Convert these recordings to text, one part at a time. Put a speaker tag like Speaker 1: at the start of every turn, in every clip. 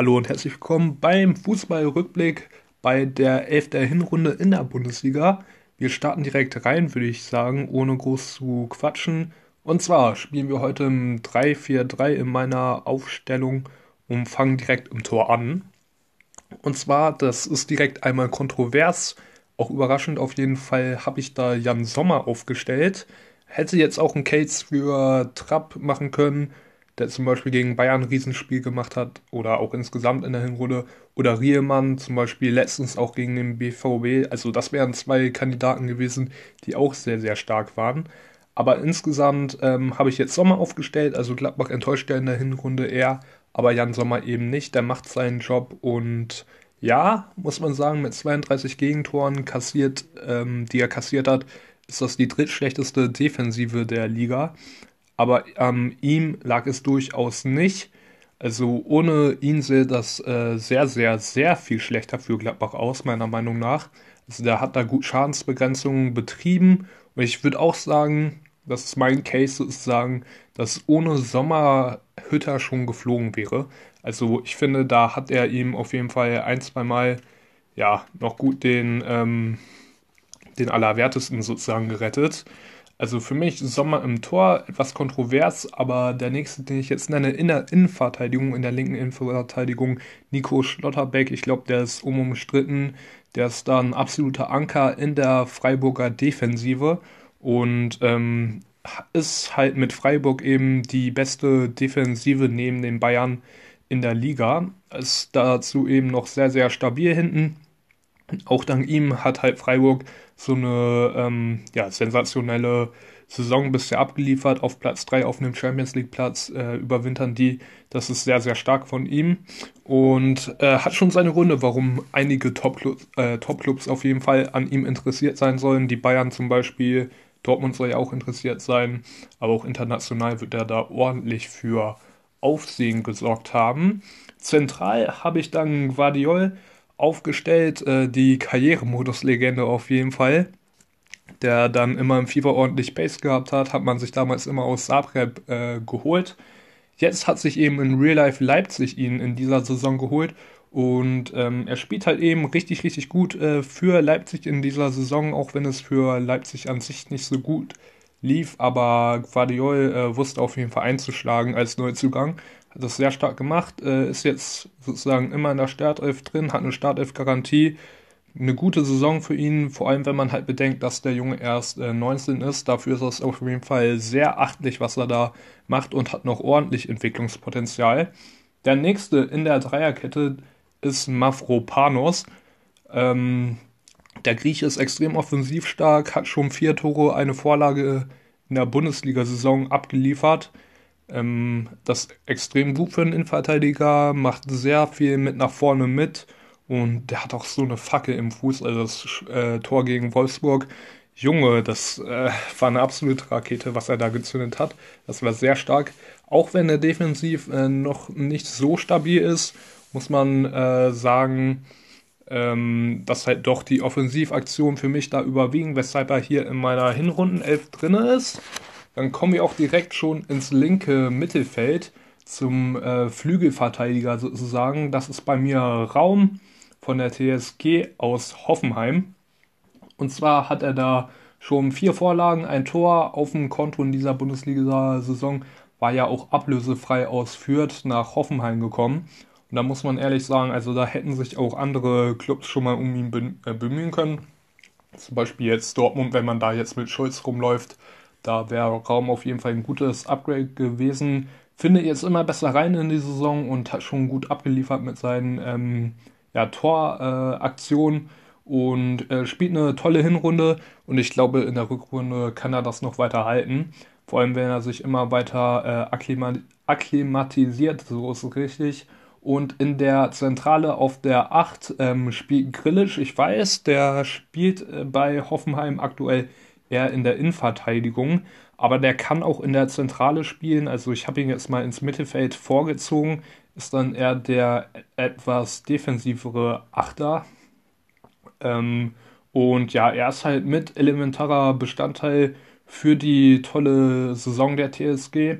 Speaker 1: Hallo und herzlich willkommen beim Fußballrückblick bei der 11. Hinrunde in der Bundesliga. Wir starten direkt rein, würde ich sagen, ohne groß zu quatschen. Und zwar spielen wir heute im 3-4-3 in meiner Aufstellung und fangen direkt im Tor an. Und zwar, das ist direkt einmal kontrovers, auch überraschend auf jeden Fall, habe ich da Jan Sommer aufgestellt. Hätte jetzt auch ein Case für Trapp machen können der zum Beispiel gegen Bayern ein Riesenspiel gemacht hat oder auch insgesamt in der Hinrunde. Oder Riemann zum Beispiel letztens auch gegen den BVB. Also das wären zwei Kandidaten gewesen, die auch sehr, sehr stark waren. Aber insgesamt ähm, habe ich jetzt Sommer aufgestellt. Also Gladbach enttäuscht ja in der Hinrunde eher, aber Jan Sommer eben nicht. Der macht seinen Job und ja, muss man sagen, mit 32 Gegentoren kassiert, ähm, die er kassiert hat, ist das die drittschlechteste Defensive der Liga aber ähm, ihm lag es durchaus nicht. Also ohne ihn sähe das äh, sehr, sehr, sehr viel schlechter für Gladbach aus, meiner Meinung nach. Also der hat da gut Schadensbegrenzungen betrieben. Und ich würde auch sagen, das ist mein Case sozusagen, dass ohne Sommer Hütter schon geflogen wäre. Also ich finde, da hat er ihm auf jeden Fall ein, zwei Mal ja noch gut den, ähm, den Allerwertesten sozusagen gerettet. Also für mich Sommer im Tor etwas kontrovers, aber der nächste, den ich jetzt nenne, in der Innenverteidigung, in der linken Innenverteidigung, Nico Schlotterbeck. Ich glaube, der ist unumstritten. Der ist da ein absoluter Anker in der Freiburger Defensive und ähm, ist halt mit Freiburg eben die beste Defensive neben den Bayern in der Liga. Ist dazu eben noch sehr, sehr stabil hinten. Auch dank ihm hat halt Freiburg so eine ähm, ja, sensationelle Saison bisher abgeliefert. Auf Platz 3 auf einem Champions League Platz äh, überwintern die. Das ist sehr, sehr stark von ihm. Und äh, hat schon seine Gründe, warum einige Top-Clubs äh, Top auf jeden Fall an ihm interessiert sein sollen. Die Bayern zum Beispiel. Dortmund soll ja auch interessiert sein. Aber auch international wird er da ordentlich für Aufsehen gesorgt haben. Zentral habe ich dann Guardiol aufgestellt, äh, die Karrieremodus-Legende auf jeden Fall, der dann immer im FIFA ordentlich Pace gehabt hat, hat man sich damals immer aus Zagreb äh, geholt. Jetzt hat sich eben in Real Life Leipzig ihn in dieser Saison geholt und ähm, er spielt halt eben richtig, richtig gut äh, für Leipzig in dieser Saison, auch wenn es für Leipzig an sich nicht so gut lief, aber Guardiol äh, wusste auf jeden Fall einzuschlagen als Neuzugang hat das sehr stark gemacht, äh, ist jetzt sozusagen immer in der Startelf drin, hat eine Startelf-Garantie. Eine gute Saison für ihn, vor allem wenn man halt bedenkt, dass der Junge erst äh, 19 ist. Dafür ist das auf jeden Fall sehr achtlich, was er da macht und hat noch ordentlich Entwicklungspotenzial. Der nächste in der Dreierkette ist Mavropanos. Ähm, der Grieche ist extrem offensiv stark, hat schon vier Tore, eine Vorlage in der Bundesliga-Saison abgeliefert. Ähm, das ist extrem gut für einen Innenverteidiger, macht sehr viel mit nach vorne mit und der hat auch so eine Fackel im Fuß, also das äh, Tor gegen Wolfsburg. Junge, das äh, war eine absolute Rakete, was er da gezündet hat. Das war sehr stark. Auch wenn er defensiv äh, noch nicht so stabil ist, muss man äh, sagen, ähm, dass halt doch die Offensivaktionen für mich da überwiegen, weshalb er hier in meiner Hinrundenelf drin ist. Dann kommen wir auch direkt schon ins linke Mittelfeld zum äh, Flügelverteidiger sozusagen. Das ist bei mir Raum von der TSG aus Hoffenheim. Und zwar hat er da schon vier Vorlagen, ein Tor auf dem Konto in dieser Bundesliga-Saison. War ja auch ablösefrei aus Fürth nach Hoffenheim gekommen. Und da muss man ehrlich sagen, also da hätten sich auch andere Clubs schon mal um ihn äh, bemühen können. Zum Beispiel jetzt Dortmund, wenn man da jetzt mit Schulz rumläuft, da wäre Raum auf jeden Fall ein gutes Upgrade gewesen. Findet jetzt immer besser rein in die Saison und hat schon gut abgeliefert mit seinen ähm, ja, Toraktionen äh, und äh, spielt eine tolle Hinrunde. Und ich glaube, in der Rückrunde kann er das noch weiter halten. Vor allem, wenn er sich immer weiter äh, akklimat akklimatisiert, so ist es richtig. Und in der Zentrale auf der 8 ähm, spielt Grillisch. Ich weiß, der spielt äh, bei Hoffenheim aktuell eher in der Innenverteidigung, aber der kann auch in der Zentrale spielen. Also ich habe ihn jetzt mal ins Mittelfeld vorgezogen, ist dann eher der etwas defensivere Achter. Ähm, und ja, er ist halt mit elementarer Bestandteil für die tolle Saison der TSG.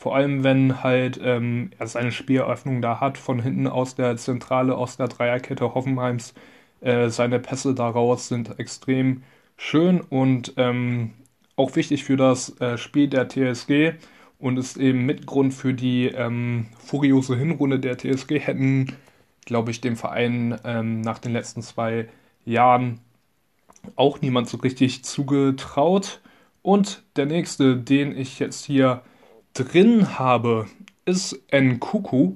Speaker 1: Vor allem, wenn halt ähm, er seine Spieleröffnung da hat, von hinten aus der Zentrale, aus der Dreierkette Hoffenheims. Äh, seine Pässe daraus sind extrem schön und ähm, auch wichtig für das äh, Spiel der TSG und ist eben Mitgrund für die ähm, furiose Hinrunde der TSG. Hätten, glaube ich, dem Verein ähm, nach den letzten zwei Jahren auch niemand so richtig zugetraut. Und der nächste, den ich jetzt hier drin habe, ist Nkuku.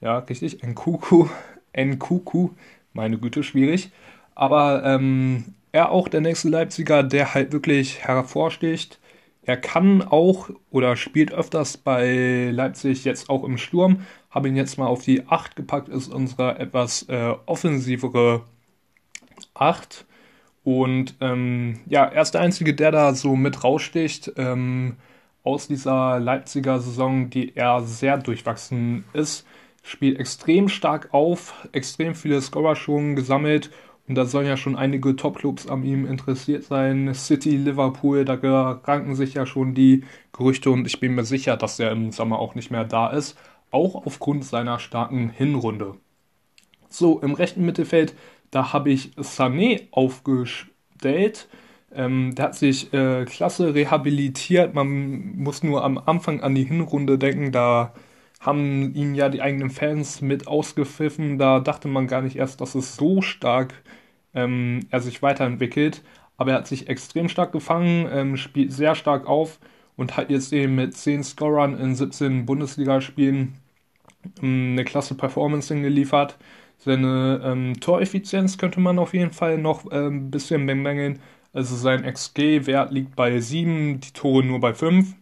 Speaker 1: Ja, richtig, Nkuku. Nkuku. Meine Güte, schwierig. Aber ähm, er auch der nächste Leipziger, der halt wirklich hervorsticht. Er kann auch oder spielt öfters bei Leipzig jetzt auch im Sturm. Habe ihn jetzt mal auf die 8 gepackt, ist unsere etwas äh, offensivere 8. Und ähm, ja, er ist der Einzige, der da so mit raussticht ähm, aus dieser Leipziger Saison, die eher sehr durchwachsen ist. Spielt extrem stark auf, extrem viele Scorer schon gesammelt. Und da sollen ja schon einige Top-Clubs an ihm interessiert sein. City, Liverpool, da ranken sich ja schon die Gerüchte und ich bin mir sicher, dass er im Sommer auch nicht mehr da ist. Auch aufgrund seiner starken Hinrunde. So, im rechten Mittelfeld da habe ich Sané aufgestellt. Ähm, der hat sich äh, klasse rehabilitiert. Man muss nur am Anfang an die Hinrunde denken. Da haben ihn ja die eigenen Fans mit ausgepfiffen. Da dachte man gar nicht erst, dass es so stark ähm, er sich weiterentwickelt. Aber er hat sich extrem stark gefangen, ähm, spielt sehr stark auf und hat jetzt eben mit 10 Scorern in 17 Bundesligaspielen ähm, eine klasse Performance hingeliefert. Seine ähm, Toreffizienz könnte man auf jeden Fall noch äh, ein bisschen bemängeln. Also sein XG-Wert liegt bei 7, die Tore nur bei 5.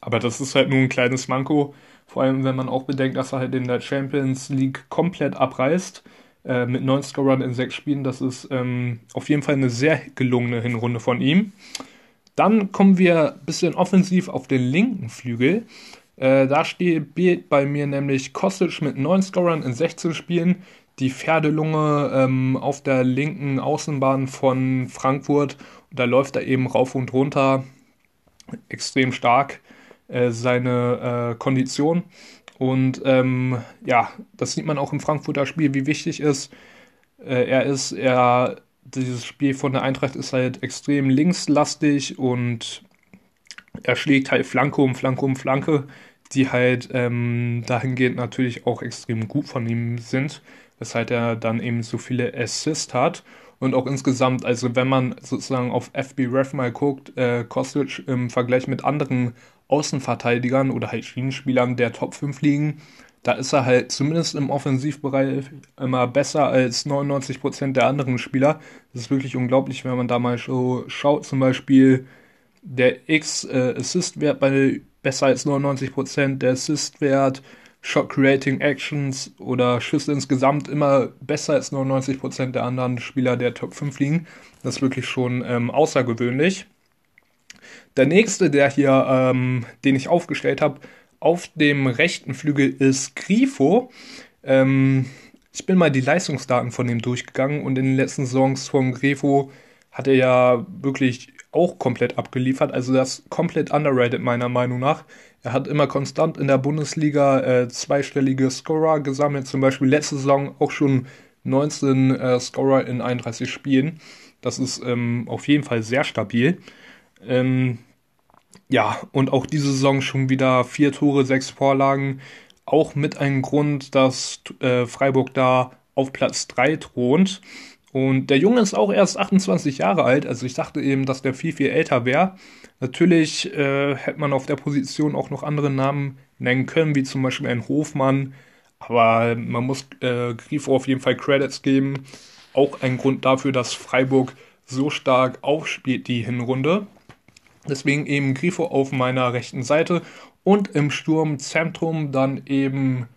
Speaker 1: Aber das ist halt nur ein kleines Manko. Vor allem, wenn man auch bedenkt, dass er halt in der Champions League komplett abreißt. Äh, mit 9 Scorern in 6 Spielen. Das ist ähm, auf jeden Fall eine sehr gelungene Hinrunde von ihm. Dann kommen wir ein bisschen offensiv auf den linken Flügel. Äh, da steht bei mir nämlich Kostic mit 9 Scorern in 16 Spielen. Die Pferdelunge ähm, auf der linken Außenbahn von Frankfurt. da läuft er eben rauf und runter. Extrem stark äh, seine äh, Kondition. Und ähm, ja, das sieht man auch im Frankfurter Spiel, wie wichtig ist. Äh, er ist, er, dieses Spiel von der Eintracht ist halt extrem linkslastig und er schlägt halt Flanke um Flanke um Flanke die halt ähm, dahingehend natürlich auch extrem gut von ihm sind, weshalb er dann eben so viele Assists hat. Und auch insgesamt, also wenn man sozusagen auf FB Ref mal guckt, äh, Kostic im Vergleich mit anderen Außenverteidigern oder halt Schienenspielern der Top 5 liegen, da ist er halt zumindest im Offensivbereich immer besser als 99% der anderen Spieler. Das ist wirklich unglaublich, wenn man da mal so schaut. Zum Beispiel der X-Assist-Wert bei besser als 99%, der Assist-Wert, Shot-Creating Actions oder Schüsse insgesamt immer besser als 99% der anderen Spieler der Top 5 liegen. Das ist wirklich schon ähm, außergewöhnlich. Der nächste, der hier, ähm, den ich aufgestellt habe, auf dem rechten Flügel ist Grifo. Ähm, ich bin mal die Leistungsdaten von dem durchgegangen und in den letzten Saisons von Grifo hat er ja wirklich auch komplett abgeliefert. Also das ist komplett underrated meiner Meinung nach. Er hat immer konstant in der Bundesliga äh, zweistellige Scorer gesammelt. Zum Beispiel letzte Saison auch schon 19 äh, Scorer in 31 Spielen. Das ist ähm, auf jeden Fall sehr stabil. Ähm, ja, und auch diese Saison schon wieder vier Tore, sechs Vorlagen. Auch mit einem Grund, dass äh, Freiburg da auf Platz 3 thront. Und der Junge ist auch erst 28 Jahre alt, also ich dachte eben, dass der viel, viel älter wäre. Natürlich äh, hätte man auf der Position auch noch andere Namen nennen können, wie zum Beispiel ein Hofmann. Aber man muss äh, Grifo auf jeden Fall Credits geben. Auch ein Grund dafür, dass Freiburg so stark aufspielt, die Hinrunde. Deswegen eben Grifo auf meiner rechten Seite und im Sturmzentrum dann eben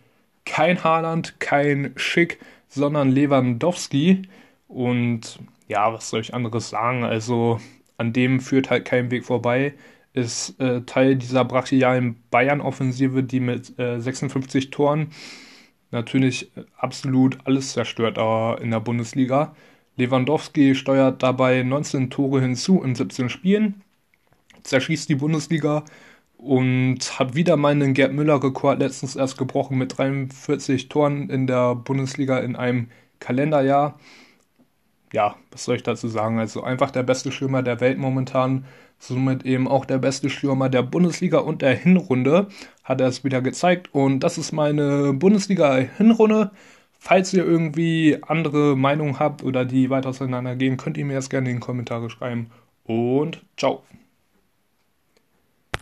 Speaker 1: kein Haaland, kein Schick, sondern Lewandowski. Und ja, was soll ich anderes sagen? Also an dem führt halt kein Weg vorbei. Ist äh, Teil dieser brachialen Bayern-Offensive, die mit äh, 56 Toren natürlich absolut alles zerstört in der Bundesliga. Lewandowski steuert dabei 19 Tore hinzu in 17 Spielen, zerschießt die Bundesliga und hat wieder meinen Gerd Müller-Rekord letztens erst gebrochen mit 43 Toren in der Bundesliga in einem Kalenderjahr. Ja, was soll ich dazu sagen? Also einfach der beste Stürmer der Welt momentan, somit eben auch der beste Stürmer der Bundesliga und der Hinrunde, hat er es wieder gezeigt. Und das ist meine Bundesliga-Hinrunde. Falls ihr irgendwie andere Meinungen habt oder die weiter auseinandergehen, könnt ihr mir das gerne in die Kommentare schreiben. Und ciao.